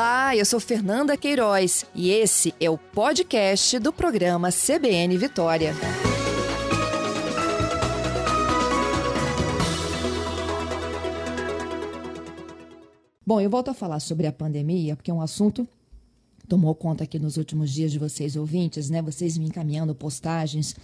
Olá, eu sou Fernanda Queiroz e esse é o podcast do programa CBN Vitória. Bom, eu volto a falar sobre a pandemia, porque é um assunto tomou conta aqui nos últimos dias de vocês ouvintes, né? Vocês me encaminhando postagens,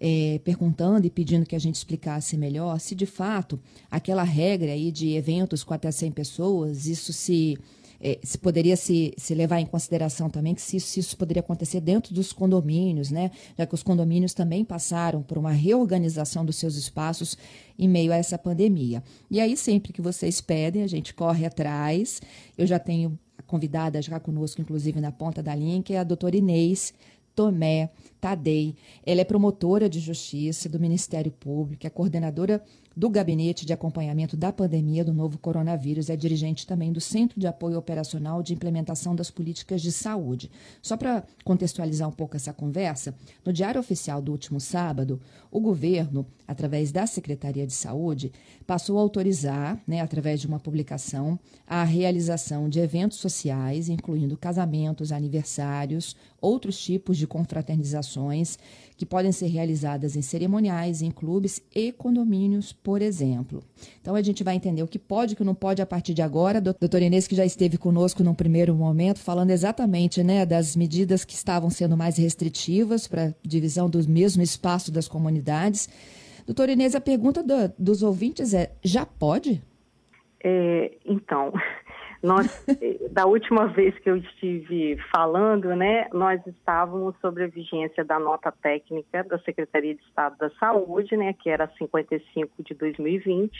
é, perguntando e pedindo que a gente explicasse melhor se de fato aquela regra aí de eventos com até 100 pessoas, isso se é, se poderia se, se levar em consideração também que se, se, isso poderia acontecer dentro dos condomínios, né? Já que os condomínios também passaram por uma reorganização dos seus espaços em meio a essa pandemia. E aí, sempre que vocês pedem, a gente corre atrás. Eu já tenho convidada já conosco, inclusive na ponta da linha, que é a doutora Inês Tomé Tadei. Ela é promotora de justiça do Ministério Público, é coordenadora do Gabinete de Acompanhamento da Pandemia do Novo Coronavírus, é dirigente também do Centro de Apoio Operacional de Implementação das Políticas de Saúde. Só para contextualizar um pouco essa conversa, no Diário Oficial do último sábado, o governo, através da Secretaria de Saúde, passou a autorizar, né, através de uma publicação, a realização de eventos sociais, incluindo casamentos, aniversários, outros tipos de confraternizações que podem ser realizadas em cerimoniais, em clubes e condomínios, por exemplo. Então a gente vai entender o que pode e o que não pode a partir de agora. Doutora Inês, que já esteve conosco num primeiro momento, falando exatamente né, das medidas que estavam sendo mais restritivas para divisão do mesmo espaço das comunidades. Doutora Inês, a pergunta do, dos ouvintes é: já pode? É, então, nós, da última vez que eu estive falando, né, nós estávamos sobre a vigência da nota técnica da Secretaria de Estado da Saúde, né, que era 55 de 2020,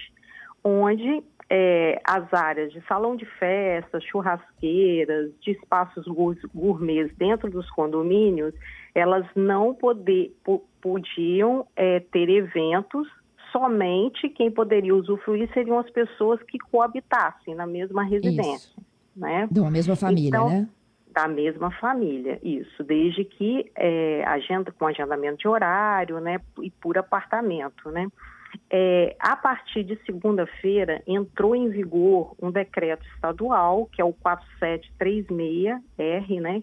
onde é, as áreas de salão de festas, churrasqueiras, de espaços gourmets dentro dos condomínios, elas não poder, podiam é, ter eventos somente quem poderia usufruir seriam as pessoas que coabitassem na mesma residência. Isso. Né? Da mesma família, então, né? Da mesma família, isso, desde que é, agenda com agendamento de horário, né, e por apartamento, né. É, a partir de segunda-feira entrou em vigor um decreto estadual que é o 4736R, né,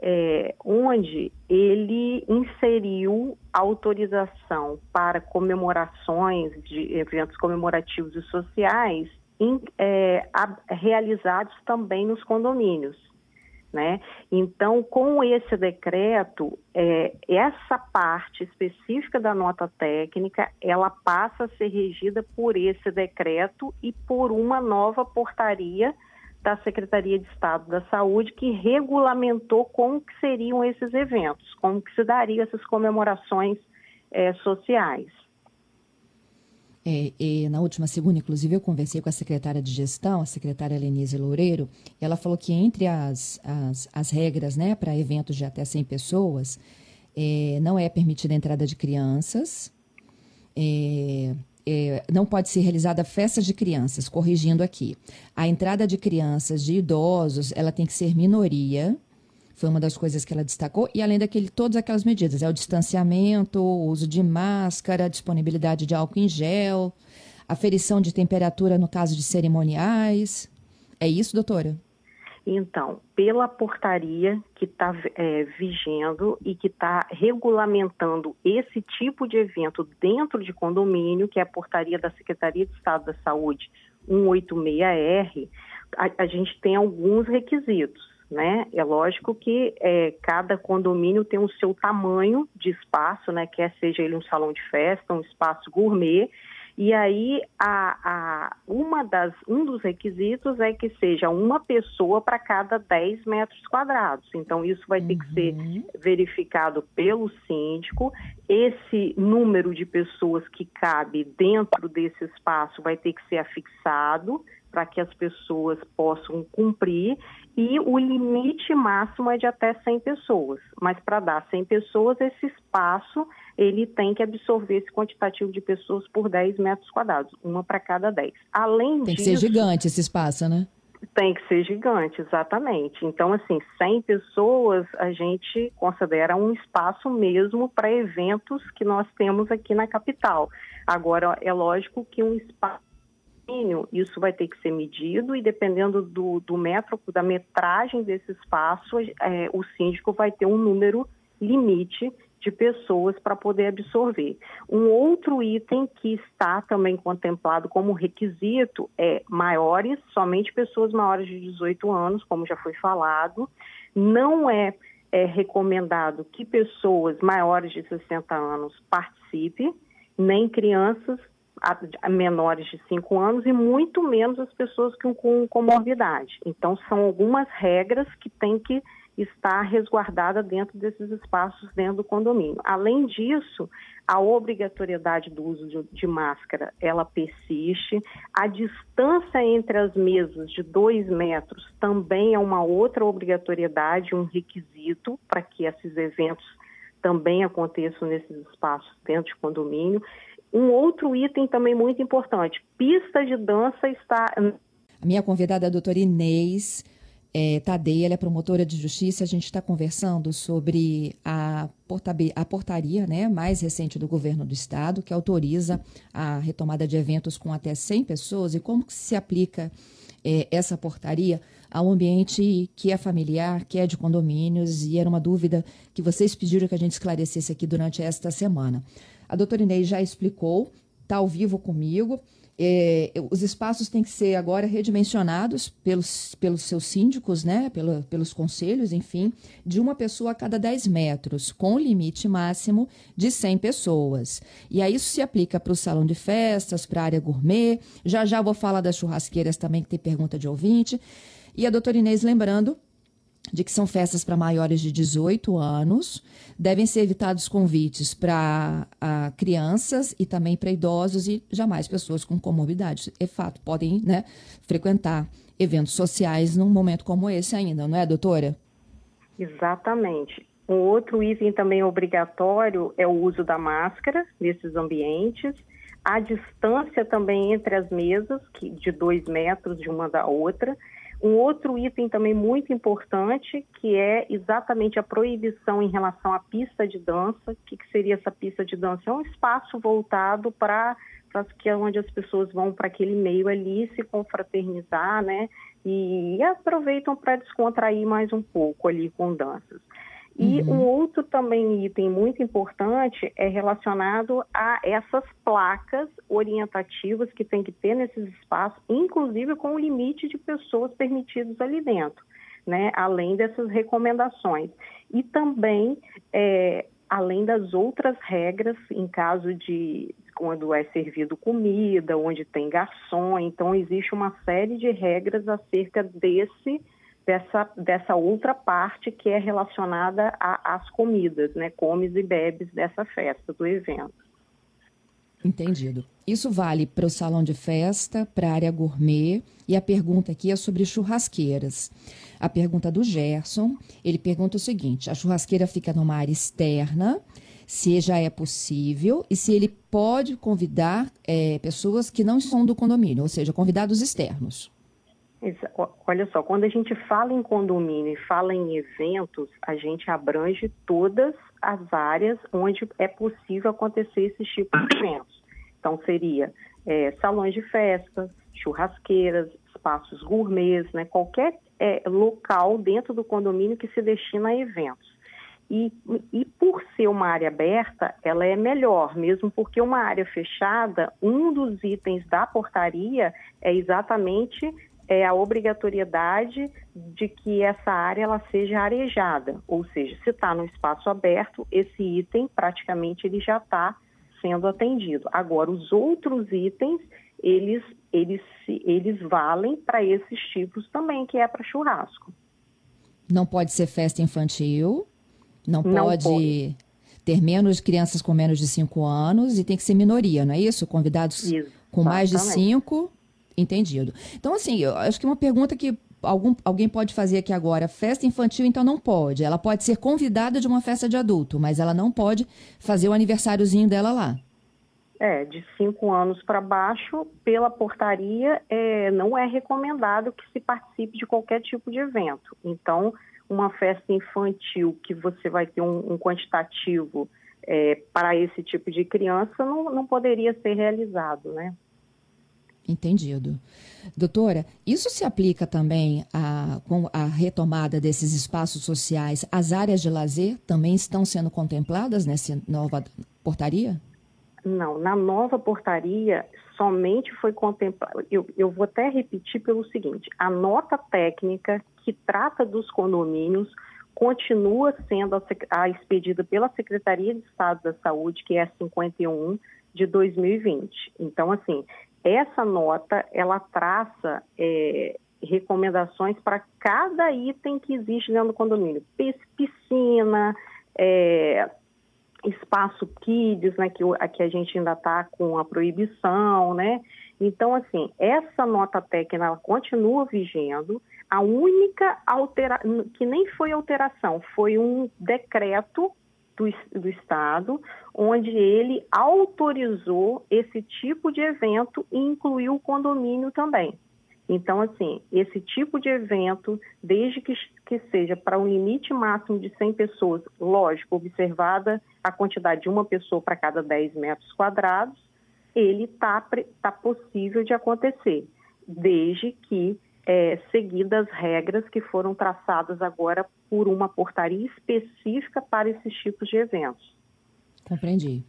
é, onde ele inseriu autorização para comemorações de eventos comemorativos e sociais é, a, realizados também nos condomínios. Né? Então, com esse decreto, é, essa parte específica da nota técnica, ela passa a ser regida por esse decreto e por uma nova portaria da Secretaria de Estado da Saúde que regulamentou como que seriam esses eventos, como que se dariam essas comemorações é, sociais. É, na última segunda, inclusive, eu conversei com a secretária de gestão, a secretária Lenise Loureiro, e ela falou que entre as, as, as regras né, para eventos de até 100 pessoas, é, não é permitida a entrada de crianças, é, é, não pode ser realizada festas de crianças, corrigindo aqui. A entrada de crianças, de idosos, ela tem que ser minoria. Foi uma das coisas que ela destacou. E além daquele, todas aquelas medidas. É o distanciamento, o uso de máscara, disponibilidade de álcool em gel, aferição de temperatura no caso de cerimoniais. É isso, doutora? Então, pela portaria que está é, vigendo e que está regulamentando esse tipo de evento dentro de condomínio, que é a portaria da Secretaria de Estado da Saúde 186R, a, a gente tem alguns requisitos. Né? É lógico que é, cada condomínio tem o seu tamanho de espaço, né? quer seja ele um salão de festa, um espaço gourmet, e aí, a, a, uma das, um dos requisitos é que seja uma pessoa para cada 10 metros quadrados. Então, isso vai uhum. ter que ser uhum. verificado pelo síndico. Esse número de pessoas que cabe dentro desse espaço vai ter que ser afixado para que as pessoas possam cumprir e o limite máximo é de até 100 pessoas. Mas para dar 100 pessoas, esse espaço ele tem que absorver esse quantitativo de pessoas por 10 metros quadrados, uma para cada 10. Além tem disso... Tem que ser gigante esse espaço, né? Tem que ser gigante, exatamente. Então, assim, 100 pessoas a gente considera um espaço mesmo para eventos que nós temos aqui na capital. Agora, é lógico que um espaço isso vai ter que ser medido e dependendo do, do metro, da metragem desse espaço, é, o síndico vai ter um número limite de pessoas para poder absorver. Um outro item que está também contemplado como requisito é maiores, somente pessoas maiores de 18 anos, como já foi falado. Não é, é recomendado que pessoas maiores de 60 anos participem, nem crianças menores de 5 anos e muito menos as pessoas com, com comorbidade. Então, são algumas regras que têm que está resguardada dentro desses espaços dentro do condomínio. Além disso, a obrigatoriedade do uso de, de, máscara, ela persiste. A distância entre as mesas de dois metros também é uma outra obrigatoriedade, um requisito para que esses eventos também aconteçam nesses espaços dentro de condomínio. Um outro item também muito importante, pista de dança está... A minha convidada é a doutora Inês, é, Tadeia, ela é promotora de justiça. A gente está conversando sobre a, a portaria né, mais recente do governo do estado, que autoriza a retomada de eventos com até 100 pessoas e como se aplica é, essa portaria ao ambiente que é familiar, que é de condomínios, e era uma dúvida que vocês pediram que a gente esclarecesse aqui durante esta semana. A doutora Inês já explicou, está ao vivo comigo. É, os espaços têm que ser agora redimensionados pelos, pelos seus síndicos, né, Pelo, pelos conselhos, enfim, de uma pessoa a cada 10 metros, com limite máximo de 100 pessoas. E aí isso se aplica para o salão de festas, para a área gourmet. Já já vou falar das churrasqueiras também, que tem pergunta de ouvinte. E a doutora Inês lembrando de que são festas para maiores de 18 anos. Devem ser evitados convites para crianças e também para idosos e jamais pessoas com comorbidades. É fato, podem né, frequentar eventos sociais num momento como esse ainda, não é, doutora? Exatamente. Um outro item também obrigatório é o uso da máscara nesses ambientes. A distância também entre as mesas, que de dois metros de uma da outra um outro item também muito importante, que é exatamente a proibição em relação à pista de dança. O que, que seria essa pista de dança? É um espaço voltado para que é onde as pessoas vão para aquele meio ali se confraternizar, né? E, aproveitam para descontrair mais um pouco ali com danças. E uhum. um outro também item muito importante é relacionado a essas placas orientativas que tem que ter nesses espaços, inclusive com o limite de pessoas permitidas ali dentro, né? além dessas recomendações. E também, é, além das outras regras, em caso de quando é servido comida, onde tem garçom, então existe uma série de regras acerca desse dessa, dessa outra parte que é relacionada às comidas, né? Comes e bebes dessa festa, do evento. Entendido. Isso vale para o salão de festa, para a área gourmet. E a pergunta aqui é sobre churrasqueiras. A pergunta do Gerson, ele pergunta o seguinte: a churrasqueira fica numa área externa, se já é possível e se ele pode convidar é, pessoas que não são do condomínio, ou seja, convidados externos. Olha só, quando a gente fala em condomínio e fala em eventos, a gente abrange todas as áreas onde é possível acontecer esses tipos de eventos. Então, seria é, salões de festa, churrasqueiras, espaços gourmets, né, qualquer é, local dentro do condomínio que se destina a eventos. E, e por ser uma área aberta, ela é melhor, mesmo porque uma área fechada, um dos itens da portaria é exatamente é a obrigatoriedade de que essa área ela seja arejada, ou seja, se está no espaço aberto, esse item praticamente ele já está sendo atendido. Agora, os outros itens, eles, eles, eles valem para esses tipos também, que é para churrasco. Não pode ser festa infantil, não, não pode, pode, ter menos crianças com menos de 5 anos e tem que ser minoria, não é isso? Convidados isso, com mais de 5 Entendido. Então, assim, eu acho que uma pergunta que algum, alguém pode fazer aqui agora: festa infantil, então não pode. Ela pode ser convidada de uma festa de adulto, mas ela não pode fazer o aniversáriozinho dela lá. É, de cinco anos para baixo, pela portaria, é, não é recomendado que se participe de qualquer tipo de evento. Então, uma festa infantil que você vai ter um, um quantitativo é, para esse tipo de criança não, não poderia ser realizado, né? Entendido. Doutora, isso se aplica também a, com a retomada desses espaços sociais? As áreas de lazer também estão sendo contempladas nessa nova portaria? Não, na nova portaria somente foi contemplado. Eu, eu vou até repetir pelo seguinte: a nota técnica que trata dos condomínios continua sendo a, a expedida pela Secretaria de Estado da Saúde, que é a 51 de 2020. Então, assim, essa nota ela traça é, recomendações para cada item que existe dentro do condomínio, piscina, é, espaço kids, né, que, que a gente ainda está com a proibição, né? Então, assim, essa nota técnica ela continua vigendo. A única alteração, que nem foi alteração, foi um decreto do, do Estado, onde ele autorizou esse tipo de evento e incluiu o condomínio também. Então, assim, esse tipo de evento, desde que, que seja para um limite máximo de 100 pessoas, lógico, observada a quantidade de uma pessoa para cada 10 metros quadrados, ele está tá possível de acontecer, desde que é, seguidas regras que foram traçadas agora por uma portaria específica para esses tipos de eventos. Compreendi.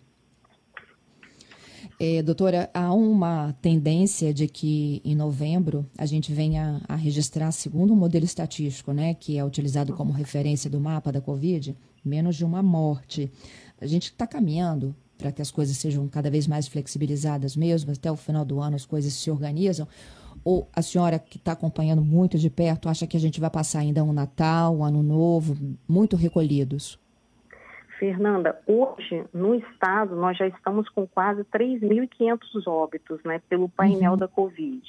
É, doutora, há uma tendência de que em novembro a gente venha a registrar, segundo o modelo estatístico, né, que é utilizado como referência do mapa da Covid, menos de uma morte. A gente está caminhando para que as coisas sejam cada vez mais flexibilizadas mesmo, até o final do ano as coisas se organizam. Ou a senhora que está acompanhando muito de perto acha que a gente vai passar ainda um Natal, um Ano Novo, muito recolhidos? Fernanda, hoje no estado nós já estamos com quase 3.500 óbitos, né, pelo painel uhum. da Covid.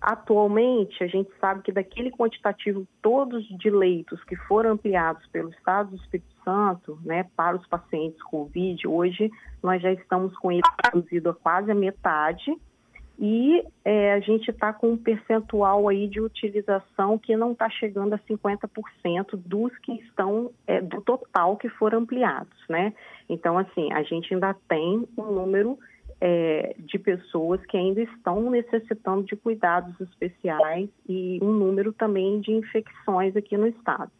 Atualmente, a gente sabe que daquele quantitativo todos de leitos que foram ampliados pelo Estado do Espírito Santo, né, para os pacientes Covid, hoje nós já estamos com ele reduzido a quase a metade e é, a gente está com um percentual aí de utilização que não está chegando a 50% dos que estão, é, do total que foram ampliados, né? Então, assim, a gente ainda tem um número é, de pessoas que ainda estão necessitando de cuidados especiais e um número também de infecções aqui no estado.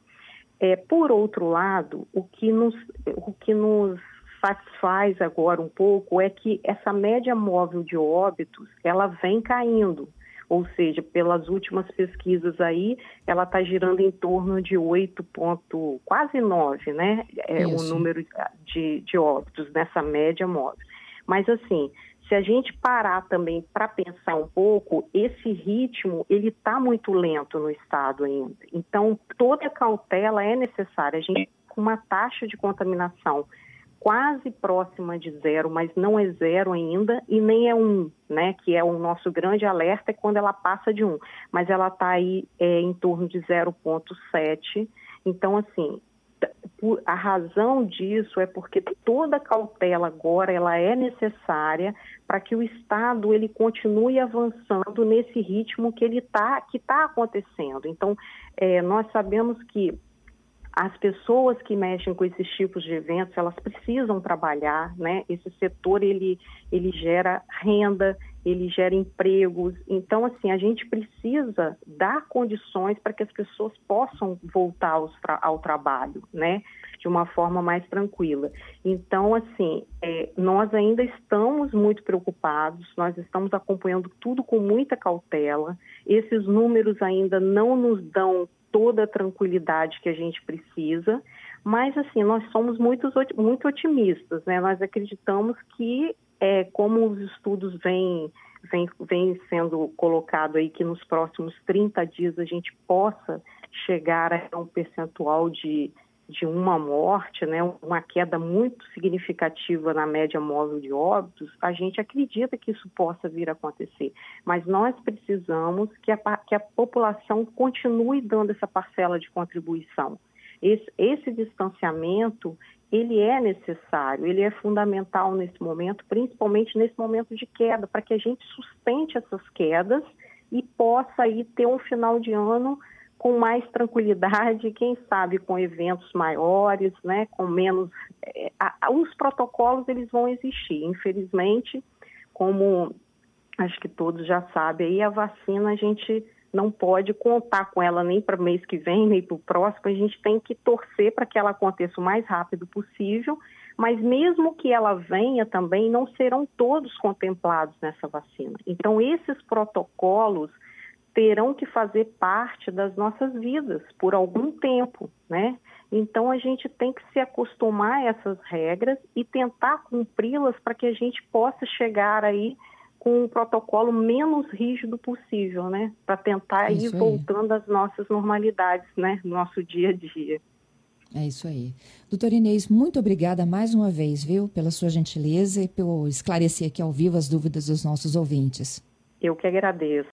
É, por outro lado, o que nos, o que nos satisfaz agora um pouco é que essa média móvel de óbitos ela vem caindo. Ou seja, pelas últimas pesquisas aí, ela está girando em torno de 8 ponto, quase 9, né? É o número de, de óbitos nessa média móvel. Mas assim, se a gente parar também para pensar um pouco, esse ritmo ele está muito lento no estado ainda. Então toda cautela é necessária. A gente com uma taxa de contaminação quase próxima de zero, mas não é zero ainda e nem é um, né? Que é o nosso grande alerta é quando ela passa de um, mas ela está aí é, em torno de 0,7. Então, assim, a razão disso é porque toda cautela agora ela é necessária para que o Estado ele continue avançando nesse ritmo que ele tá que está acontecendo. Então, é, nós sabemos que as pessoas que mexem com esses tipos de eventos, elas precisam trabalhar, né? Esse setor, ele, ele gera renda, ele gera empregos. Então, assim, a gente precisa dar condições para que as pessoas possam voltar aos, ao trabalho, né? De uma forma mais tranquila. Então, assim, é, nós ainda estamos muito preocupados, nós estamos acompanhando tudo com muita cautela. Esses números ainda não nos dão toda a tranquilidade que a gente precisa, mas assim, nós somos muito, muito otimistas, né? Nós acreditamos que, é, como os estudos vêm vem, vem sendo colocado aí que nos próximos 30 dias a gente possa chegar a um percentual de de uma morte, né, uma queda muito significativa na média móvel de óbitos, a gente acredita que isso possa vir a acontecer. Mas nós precisamos que a, que a população continue dando essa parcela de contribuição. Esse, esse distanciamento, ele é necessário, ele é fundamental nesse momento, principalmente nesse momento de queda, para que a gente sustente essas quedas e possa aí ter um final de ano com mais tranquilidade, quem sabe com eventos maiores, né, com menos. É, a, os protocolos eles vão existir, infelizmente, como acho que todos já sabem, aí a vacina a gente não pode contar com ela nem para o mês que vem, nem para o próximo, a gente tem que torcer para que ela aconteça o mais rápido possível, mas mesmo que ela venha também, não serão todos contemplados nessa vacina. Então, esses protocolos terão que fazer parte das nossas vidas por algum tempo, né? Então a gente tem que se acostumar a essas regras e tentar cumpri-las para que a gente possa chegar aí com um protocolo menos rígido possível, né? Para tentar ir voltando às nossas normalidades, né? No nosso dia a dia. É isso aí. Doutora Inês, muito obrigada mais uma vez, viu, pela sua gentileza e por esclarecer aqui ao vivo as dúvidas dos nossos ouvintes. Eu que agradeço.